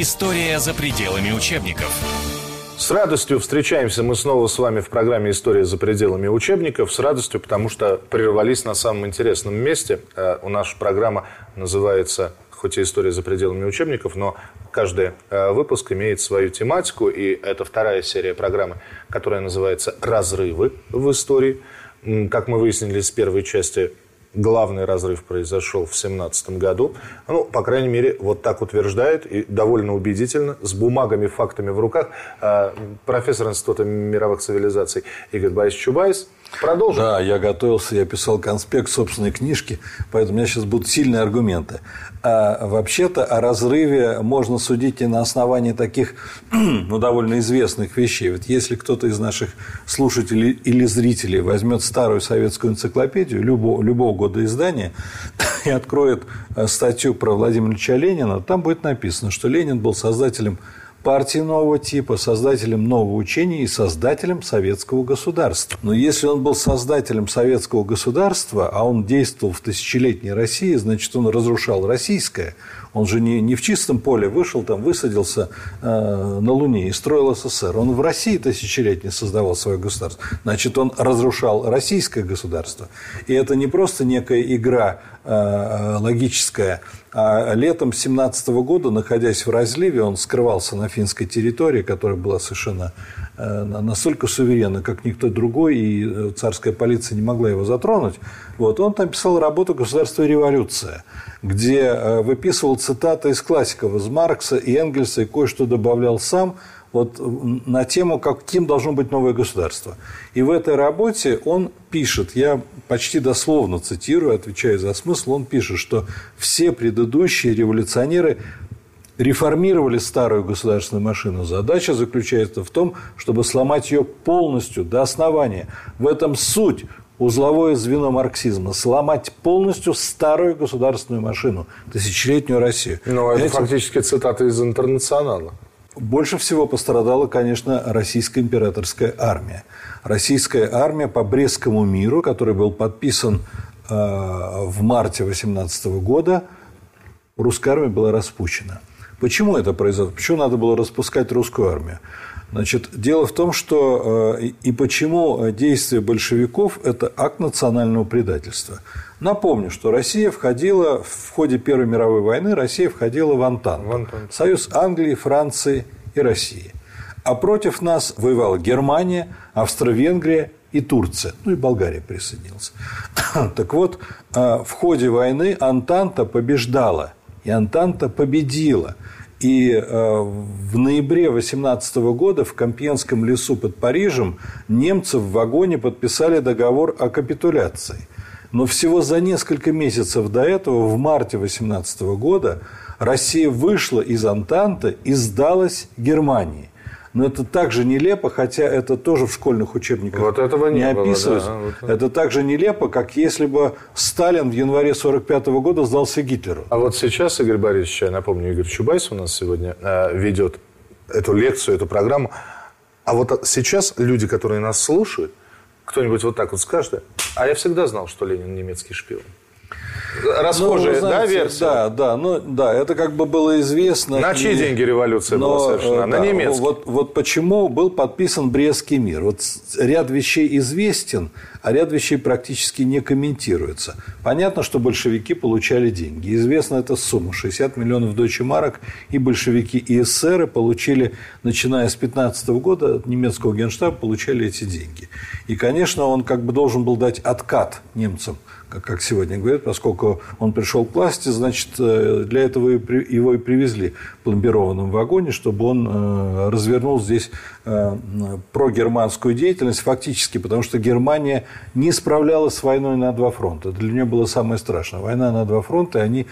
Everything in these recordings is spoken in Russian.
История за пределами учебников. С радостью встречаемся мы снова с вами в программе «История за пределами учебников». С радостью, потому что прервались на самом интересном месте. Э, у нас программа называется хоть и история за пределами учебников, но каждый э, выпуск имеет свою тематику, и это вторая серия программы, которая называется «Разрывы в истории». Как мы выяснили с первой части, главный разрыв произошел в 17 году. Ну, по крайней мере, вот так утверждает и довольно убедительно, с бумагами, фактами в руках, э, профессор Института мировых цивилизаций Игорь Борисович Чубайс – Продолжим. Да, я готовился, я писал конспект собственной книжки, поэтому у меня сейчас будут сильные аргументы. А вообще-то о разрыве можно судить и на основании таких, ну, довольно известных вещей. Вот если кто-то из наших слушателей или зрителей возьмет старую советскую энциклопедию любого, любого года издания и откроет э, статью про Владимира Ильича Ленина, там будет написано, что Ленин был создателем партии нового типа, создателем нового учения и создателем советского государства. Но если он был создателем советского государства, а он действовал в тысячелетней России, значит, он разрушал российское. Он же не, не в чистом поле вышел, там, высадился э, на Луне и строил СССР. Он в России тысячелетне создавал свое государство. Значит, он разрушал российское государство. И это не просто некая игра э, логическая, а летом 17 года, находясь в разливе, он скрывался на финской территории, которая была совершенно э, настолько суверенна, как никто другой, и э, царская полиция не могла его затронуть. Вот, он там писал работу «Государство и революция», где э, выписывал цитаты из классиков, из Маркса и Энгельса, и кое-что добавлял сам – вот на тему, каким должно быть новое государство. И в этой работе он пишет, я почти дословно цитирую, отвечаю за смысл, он пишет, что все предыдущие революционеры реформировали старую государственную машину. Задача заключается в том, чтобы сломать ее полностью до основания. В этом суть узловое звено марксизма – сломать полностью старую государственную машину, тысячелетнюю Россию. Ну, это Знаете, фактически цитата из «Интернационала». Больше всего пострадала, конечно, российская императорская армия. Российская армия по Брестскому миру, который был подписан э, в марте 18 года, русская армия была распущена. Почему это произошло? Почему надо было распускать русскую армию? Значит, дело в том, что э, и почему действия большевиков – это акт национального предательства. Напомню, что Россия входила в ходе Первой мировой войны, Россия входила в Антан. В Антан. Союз Англии, Франции и России. А против нас воевала Германия, Австро-Венгрия и Турция. Ну и Болгария присоединилась. Так вот, э, в ходе войны Антанта побеждала. И Антанта победила. И э, в ноябре 18 года в Компьенском лесу под Парижем немцы в вагоне подписали договор о капитуляции – но всего за несколько месяцев до этого, в марте 18 года, Россия вышла из Антанты и сдалась Германии. Но это также нелепо, хотя это тоже в школьных учебниках вот этого не, не описывается. Было, да, вот это так же нелепо, как если бы Сталин в январе 1945 года сдался Гитлеру. А вот сейчас, Игорь Борисович, я напомню, Игорь Чубайс у нас сегодня э, ведет эту лекцию, эту программу. А вот сейчас люди, которые нас слушают, кто-нибудь вот так вот скажет, а я всегда знал, что Ленин немецкий шпион. Расхожая, ну, знаете, да, версия? Да, да, ну, да, это как бы было известно. На чьи и... деньги революция Но, была совершена? Да, на немецкие. Вот, вот почему был подписан Брестский мир. Вот ряд вещей известен, а ряд вещей практически не комментируется. Понятно, что большевики получали деньги. Известна эта сумма – 60 миллионов дойче марок, и большевики и эсеры получили, начиная с 15 года, от немецкого генштаба получали эти деньги. И, конечно, он как бы должен был дать откат немцам – как сегодня говорят, поскольку он пришел к власти, значит, э, для этого его и привезли в пломбированном вагоне, чтобы он э, развернул здесь э, прогерманскую деятельность фактически, потому что Германия не справлялась с войной на два фронта. Для нее было самое страшное. Война на два фронта, и они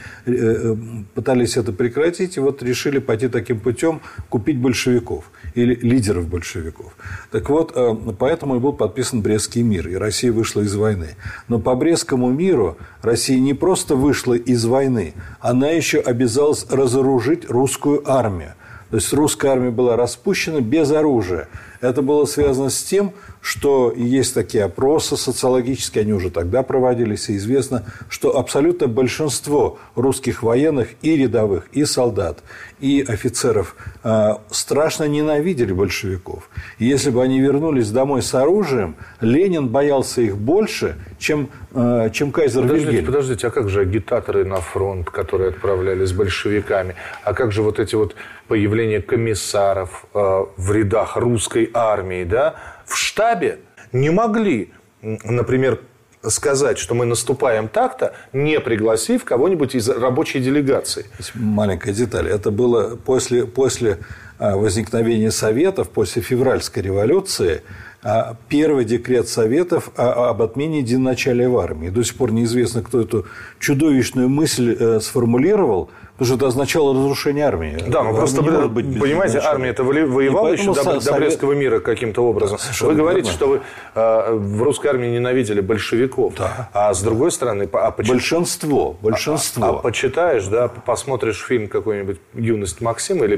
пытались это прекратить, и вот решили пойти таким путем, купить большевиков или лидеров большевиков. Так вот, поэтому и был подписан Брестский мир, и Россия вышла из войны. Но по Брестскому всему миру Россия не просто вышла из войны, она еще обязалась разоружить русскую армию. То есть русская армия была распущена без оружия. Это было связано с тем, что есть такие опросы социологические, они уже тогда проводились, и известно, что абсолютно большинство русских военных и рядовых, и солдат, и офицеров э, страшно ненавидели большевиков. И если бы они вернулись домой с оружием, Ленин боялся их больше, чем, э, чем кайзер подождите, Вильгельм. Подождите, а как же агитаторы на фронт, которые отправлялись с большевиками? А как же вот эти вот появления комиссаров э, в рядах русской армии, да? в штабе не могли, например, сказать, что мы наступаем так-то, не пригласив кого-нибудь из рабочей делегации. Маленькая деталь. Это было после, после а, возникновения Советов, после февральской революции, а, первый декрет Советов об отмене единоначалия в армии. До сих пор неизвестно, кто эту чудовищную мысль э, сформулировал – Потому что это означало разрушение армии. Да, но просто, не быть понимаете, армия это воевала еще до, совет... до Брестского мира каким-то образом. Да, вы говорите, верно. что вы э, в русской армии ненавидели большевиков. Да. А с другой стороны... А поч... Большинство. Большинство. А, а почитаешь, да, посмотришь фильм какой-нибудь «Юность Максима» или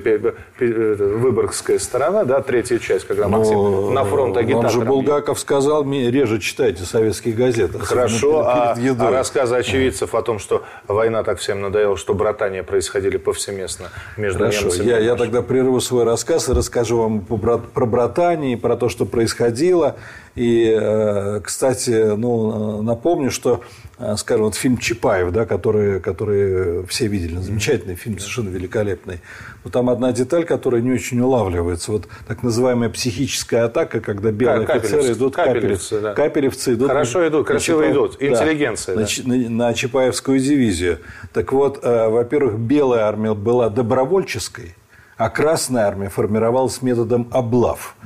«Выборгская сторона», да, третья часть, когда но, Максим на фронт агитатором. Он же Булгаков сказал, реже читайте советские газеты. Хорошо, а, а рассказы очевидцев о том, что война так всем надоела, что братания происходили повсеместно между Хорошо, немцами. Я, я тогда прерву свой рассказ и расскажу вам про братание, про то, что происходило. И, э, кстати, ну, напомню, что Э, скажем, вот фильм Чапаев, да, который, который все видели, замечательный фильм, совершенно великолепный. Но там одна деталь, которая не очень улавливается. Вот так называемая психическая атака, когда белые капелевцы, офицеры идут, капелевцы, да. капелевцы идут. Хорошо идут, красиво на, идут, интеллигенция. Да, да. На, на Чапаевскую дивизию. Так вот, э, во-первых, белая армия была добровольческой, а Красная армия формировалась методом облав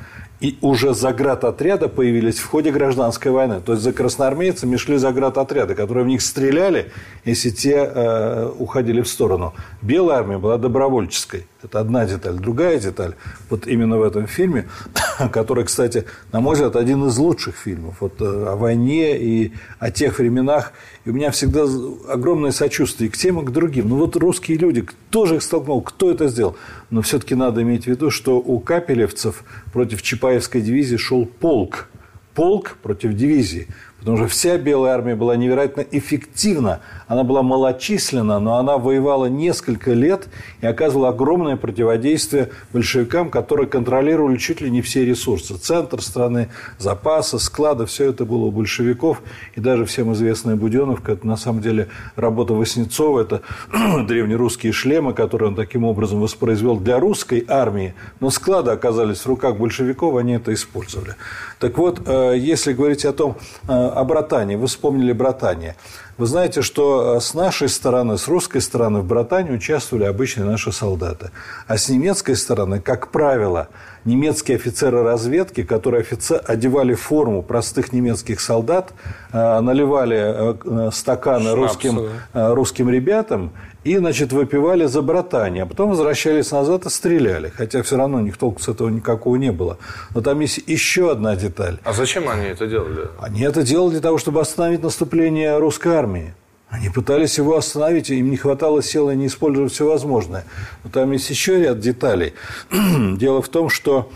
и уже заградотряда появились в ходе гражданской войны. То есть за красноармейцами шли заградотряды, которые в них стреляли, если те э, уходили в сторону. Белая армия была добровольческой. Это одна деталь. Другая деталь, вот именно в этом фильме, который, кстати, на мой взгляд, один из лучших фильмов вот, э, о войне и о тех временах. И у меня всегда огромное сочувствие к тем, и к другим. Ну вот русские люди, кто же их столкнул, кто это сделал? Но все-таки надо иметь в виду, что у капелевцев против Чапаевской дивизии шел полк. Полк против дивизии. Потому что вся Белая армия была невероятно эффективна. Она была малочисленна, но она воевала несколько лет и оказывала огромное противодействие большевикам, которые контролировали чуть ли не все ресурсы. Центр страны, запасы, склады, все это было у большевиков. И даже всем известная Буденовка, это на самом деле работа Васнецова, это древнерусские шлемы, которые он таким образом воспроизвел для русской армии. Но склады оказались в руках большевиков, они это использовали. Так вот, э, если говорить о том, э, о братании. Вы вспомнили братание. Вы знаете, что э, с нашей стороны, с русской стороны в братании участвовали обычные наши солдаты. А с немецкой стороны, как правило, немецкие офицеры разведки, которые офицер, одевали форму простых немецких солдат, э, наливали э, стаканы Шнапсы, русским, русским ребятам и, значит, выпивали за братание, а потом возвращались назад и стреляли. Хотя все равно у них толку с этого никакого не было. Но там есть еще одна деталь. А зачем они это делали? Они это делали для того, чтобы остановить наступление русской армии. Они пытались его остановить, им не хватало сил, они использовали все возможное. Но там есть еще ряд деталей. Дело в том, что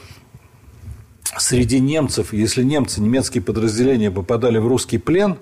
среди немцев, если немцы, немецкие подразделения попадали в русский плен,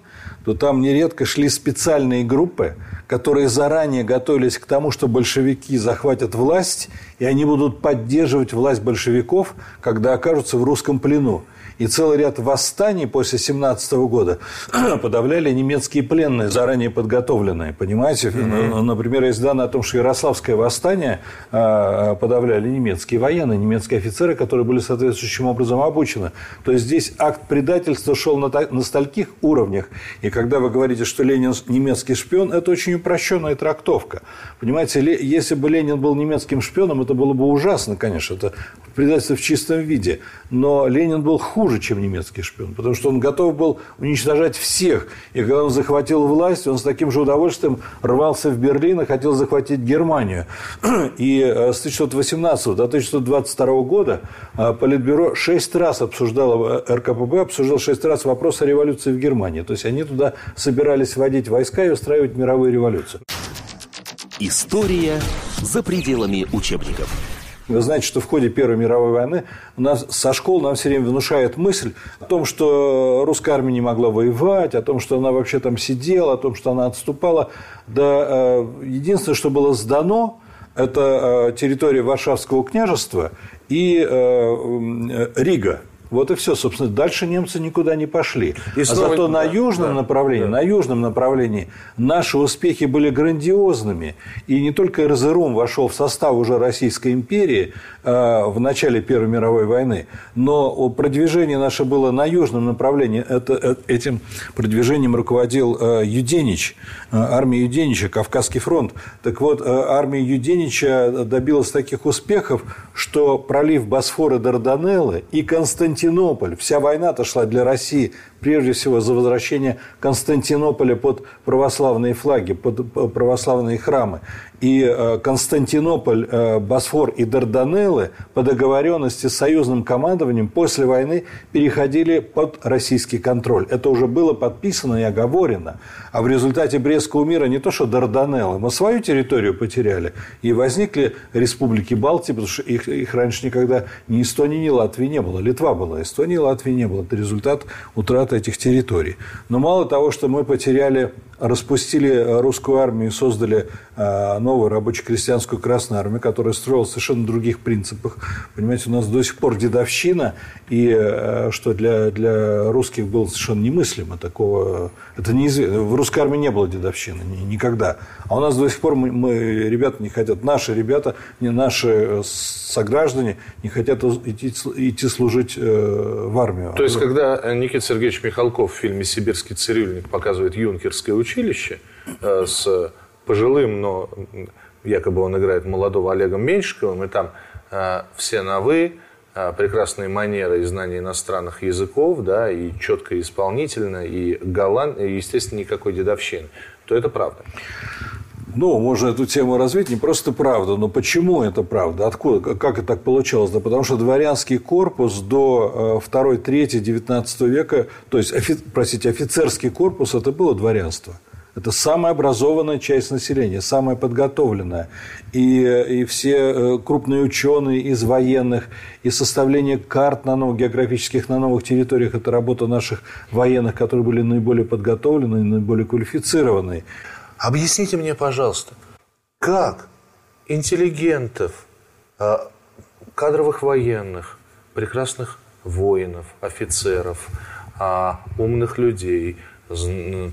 то там нередко шли специальные группы, которые заранее готовились к тому, что большевики захватят власть, и они будут поддерживать власть большевиков, когда окажутся в русском плену. И целый ряд восстаний после 17 года подавляли немецкие пленные, заранее подготовленные. Понимаете? Mm-hmm. Например, есть данные о том, что Ярославское восстание а, подавляли немецкие военные, немецкие офицеры, которые были соответствующим образом обучены. То есть здесь акт предательства шел на, на стольких уровнях. И когда вы говорите, что Ленин немецкий шпион, это очень упрощенная трактовка. Понимаете, если бы Ленин был немецким шпионом, это было бы ужасно, конечно. Это предательство в чистом виде. Но Ленин был хуже, чем немецкий шпион, потому что он готов был уничтожать всех. И когда он захватил власть, он с таким же удовольствием рвался в Берлин и хотел захватить Германию. И э, с 1918 до 1922 года э, Политбюро шесть раз обсуждало, э, РКПБ обсуждал шесть раз вопрос о революции в Германии. То есть они туда собирались вводить войска и устраивать мировую революцию. История за пределами учебников. Вы знаете, что в ходе Первой мировой войны у нас со школ нам все время внушают мысль о том, что русская армия не могла воевать, о том, что она вообще там сидела, о том, что она отступала. Да, э, единственное, что было сдано, это э, территория Варшавского княжества и э, Рига. Вот и все, собственно, дальше немцы никуда не пошли. И а снова... зато на южном да, направлении, да. на южном направлении наши успехи были грандиозными. И не только РЗРУМ вошел в состав уже Российской империи э, в начале Первой мировой войны, но продвижение наше было на южном направлении. Это, э, этим продвижением руководил э, Юденич, э, армия Юденича, Кавказский фронт. Так вот, э, армия Юденича добилась таких успехов, что пролив Босфора Дарданеллы и Константин Константинополь. Вся война-то шла для России прежде всего за возвращение Константинополя под православные флаги, под православные храмы. И э, Константинополь, э, Босфор и Дарданеллы по договоренности с союзным командованием после войны переходили под российский контроль. Это уже было подписано и оговорено. А в результате Брестского мира не то что Дарданеллы, мы свою территорию потеряли. И возникли республики Балтии, потому что их, их раньше никогда ни Эстонии, ни Латвии не было. Литва была, Эстонии Латвии не было. Это результат утраты этих территорий. Но мало того, что мы потеряли распустили русскую армию и создали а, новую рабоче-крестьянскую Красную армию, которая строилась совершенно других принципах. Понимаете, у нас до сих пор дедовщина, и а, что для, для русских было совершенно немыслимо такого. Это неизвестно. В русской армии не было дедовщины никогда. А у нас до сих пор мы, мы ребята не хотят, наши ребята, не наши сограждане не хотят идти, идти служить э, в армию. То есть, когда Никита Сергеевич Михалков в фильме «Сибирский цирюльник» показывает юнкерское училище э, с пожилым, но якобы он играет молодого Олегом Меньшиковым, и там э, все на «вы», э, прекрасные манеры и знания иностранных языков, да, и четко исполнительно, и галантно, и, естественно, никакой дедовщины, то это правда. Ну, можно эту тему развить, не просто правда, но почему это правда? Откуда, как это так получалось? Да потому что дворянский корпус до 2-3 19 века, то есть, офи, простите, офицерский корпус, это было дворянство. Это самая образованная часть населения, самая подготовленная. И, и все э, крупные ученые из военных, и составление карт на новых географических, на новых территориях – это работа наших военных, которые были наиболее подготовлены наиболее квалифицированные. Объясните мне, пожалуйста, как интеллигентов, а, кадровых военных, прекрасных воинов, офицеров, а, умных людей,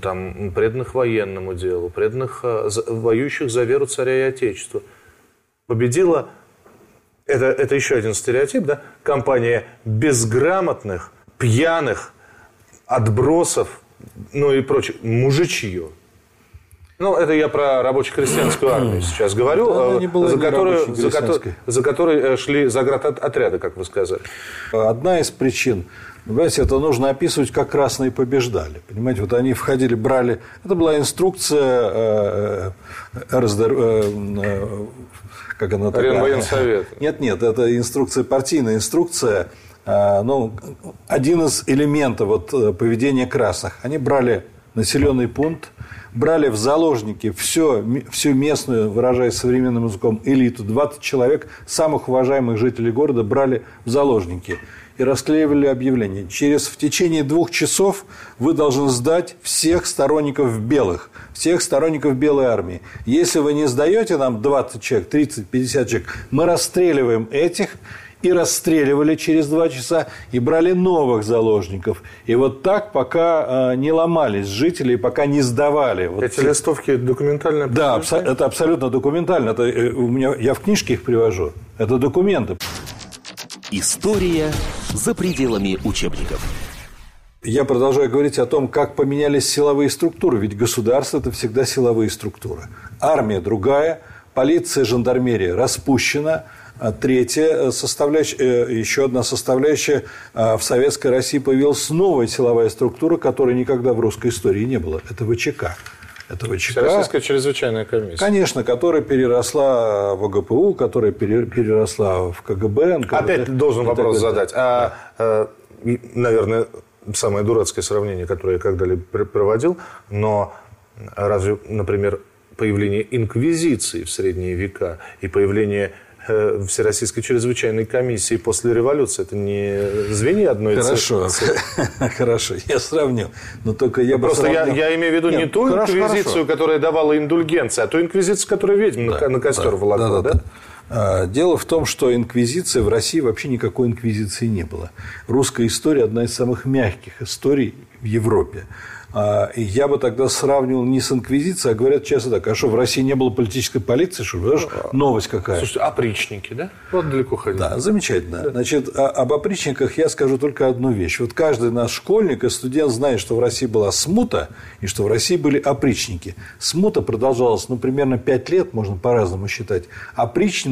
там, преданных военному делу, преданных, а, воюющих за веру царя и отечества, победила, это, это еще один стереотип, да, компания безграмотных, пьяных, отбросов, ну и прочее, мужичье. Ну, это я про рабоче-крестьянскую армию сейчас говорю, да, э, за, которую, за, которой, за которой э, шли заградотряды, как вы сказали. Одна из причин Понимаете, это нужно описывать, как красные побеждали. Понимаете, вот они входили, брали... Это была инструкция э. Э, как она такая? Военсовет. Нет, нет, это инструкция, партийная инструкция. Ну, один из элементов вот, поведения красных. Они брали населенный пункт, брали в заложники все, всю местную, выражаясь современным языком, элиту, 20 человек, самых уважаемых жителей города, брали в заложники и расклеивали объявление. Через в течение двух часов вы должны сдать всех сторонников белых, всех сторонников белой армии. Если вы не сдаете нам 20 человек, 30, 50 человек, мы расстреливаем этих и расстреливали через два часа, и брали новых заложников. И вот так, пока э, не ломались жители, пока не сдавали. Вот Эти листовки документально? Да, абсо- это абсолютно документально. Это, э, у меня, я в книжке их привожу. Это документы. История за пределами учебников. Я продолжаю говорить о том, как поменялись силовые структуры. Ведь государство – это всегда силовые структуры. Армия другая, полиция, жандармерия распущена – а третья э, составляющая, э, еще одна составляющая, э, в Советской России появилась новая силовая структура, которой никогда в русской истории не было. Это ВЧК. Это ВЧК. Российская чрезвычайная комиссия. Конечно, которая переросла в ОГПУ, которая переросла в КГБ. НКВД, Опять должен вопрос задать. А, да. наверное, самое дурацкое сравнение, которое я когда-либо проводил, но разве, например, появление инквизиции в средние века и появление э, Всероссийской чрезвычайной комиссии после революции. Это не звенья одной Хорошо, хорошо, я сравню. Но только я Просто я, я имею в виду Нет, не ту хорошо, инквизицию, хорошо. которая давала индульгенции, а ту инквизицию, которая ведьм да, на костер да, волокла, да? да? да? А, дело в том, что инквизиция в России вообще никакой инквизиции не было. Русская история одна из самых мягких историй в Европе. А, и я бы тогда сравнивал не с инквизицией, а говорят часто так, а что, в России не было политической полиции, что ли? Новость какая? Слушайте, опричники, да? Вот далеко ходили. Да, замечательно. Да. Значит, а, об опричниках я скажу только одну вещь. Вот каждый наш школьник и студент знает, что в России была смута, и что в России были опричники. Смута продолжалась, ну, примерно 5 лет, можно по-разному считать.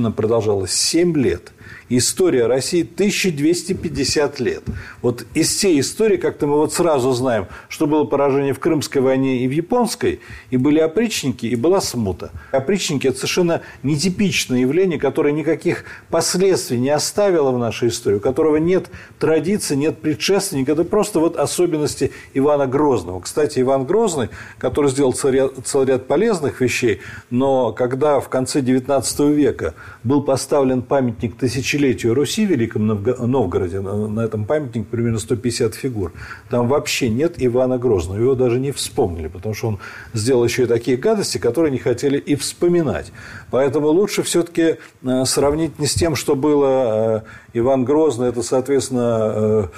Опричнина продолжалась 7 лет – история России 1250 лет. Вот из всей истории, как-то мы вот сразу знаем, что было поражение в Крымской войне и в Японской, и были опричники, и была смута. Опричники – это совершенно нетипичное явление, которое никаких последствий не оставило в нашей истории, у которого нет традиции, нет предшественника. Это просто вот особенности Ивана Грозного. Кстати, Иван Грозный, который сделал целый ряд, целый полезных вещей, но когда в конце XIX века был поставлен памятник тысячелетия тысячелетию Руси в Великом Новгороде, на этом памятник примерно 150 фигур, там вообще нет Ивана Грозного. Его даже не вспомнили, потому что он сделал еще и такие гадости, которые не хотели и вспоминать. Поэтому лучше все-таки э, сравнить не с тем, что было э, Иван Грозный, это, соответственно,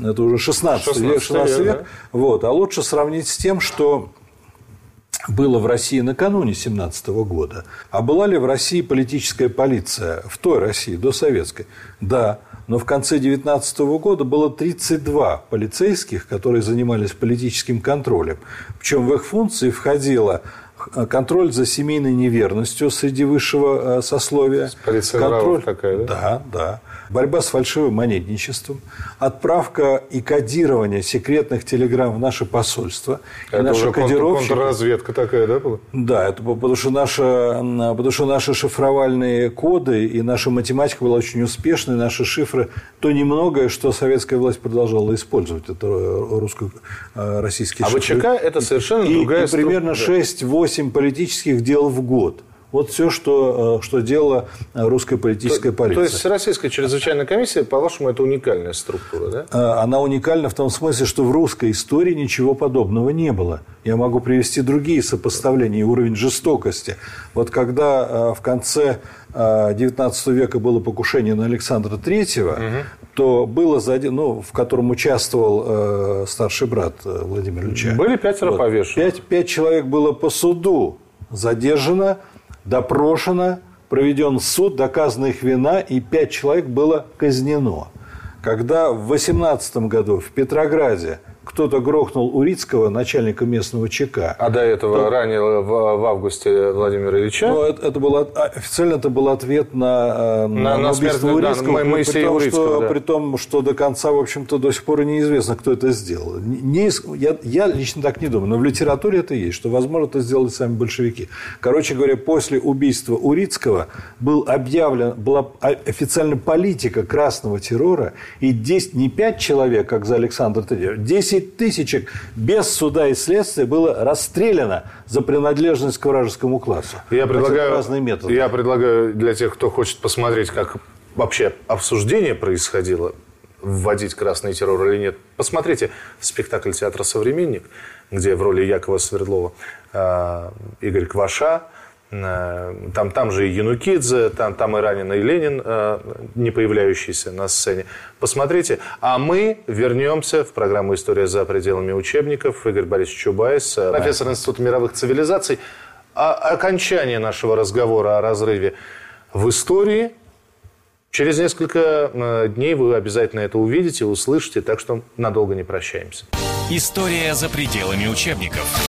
э, это уже 16, 16 век, 16 век, да? вот, а лучше сравнить с тем, что было в России накануне 17 года. А была ли в России политическая полиция в той России, до советской? Да. Но в конце 19 года было 32 полицейских, которые занимались политическим контролем. Причем в их функции входило Э, контроль за семейной неверностью среди высшего э, сословия. Полиция контроль, такая, да? Да, да. Борьба с фальшивым монетничеством, отправка и кодирование секретных телеграмм в наше посольство. Это и наши уже кодировщики... контрразведка такая, да, была? Да, это потому что, наши, потому что наши шифровальные коды и наша математика была очень успешной, наши шифры, то немногое, что советская власть продолжала использовать, это э, русско-российский а шифр. А ВЧК – это совершенно и, другая... И примерно 6-8 8 политических дел в год – вот все, что, э, что делала русская политическая то, полиция. То есть Российская чрезвычайная комиссия, по-вашему, это уникальная структура, да? Э, она уникальна в том смысле, что в русской истории ничего подобного не было. Я могу привести другие сопоставления и уровень жестокости. Вот когда э, в конце XIX века было покушение на Александра Третьего, угу. то было, ну, в котором участвовал старший брат Владимира Ильича. Были пятеро вот. повешены. Пять, пять человек было по суду задержано, допрошено, проведен суд, доказана их вина, и пять человек было казнено. Когда в 18 году в Петрограде кто-то грохнул Урицкого, начальника местного ЧК. А до этого то... ранил в, в августе Владимира Ильича? Ну, это, это было, официально это был ответ на, э, на, на, на убийство смерть, Урицкого, да, Моисея при, том, Урицкого, что, да. при том, что до конца, в общем-то, до сих пор неизвестно, кто это сделал. Не, я, я лично так не думаю, но в литературе это есть, что, возможно, это сделали сами большевики. Короче говоря, после убийства Урицкого был объявлен, была официально политика красного террора, и 10, не 5 человек, как за Александра III, 10 10 тысячек без суда и следствия было расстреляно за принадлежность к вражескому классу. Я предлагаю, разные методы. я предлагаю для тех, кто хочет посмотреть, как вообще обсуждение происходило, вводить красный террор или нет, посмотрите спектакль театра «Современник», где в роли Якова Свердлова э, Игорь Кваша – там, там же и Янукидзе, там, там и Ранин, и Ленин, э, не появляющийся на сцене. Посмотрите. А мы вернемся в программу «История за пределами учебников». Игорь Борисович Чубайс, э, профессор Института мировых цивилизаций. А окончание нашего разговора о разрыве в истории Через несколько дней вы обязательно это увидите, услышите, так что надолго не прощаемся. История за пределами учебников.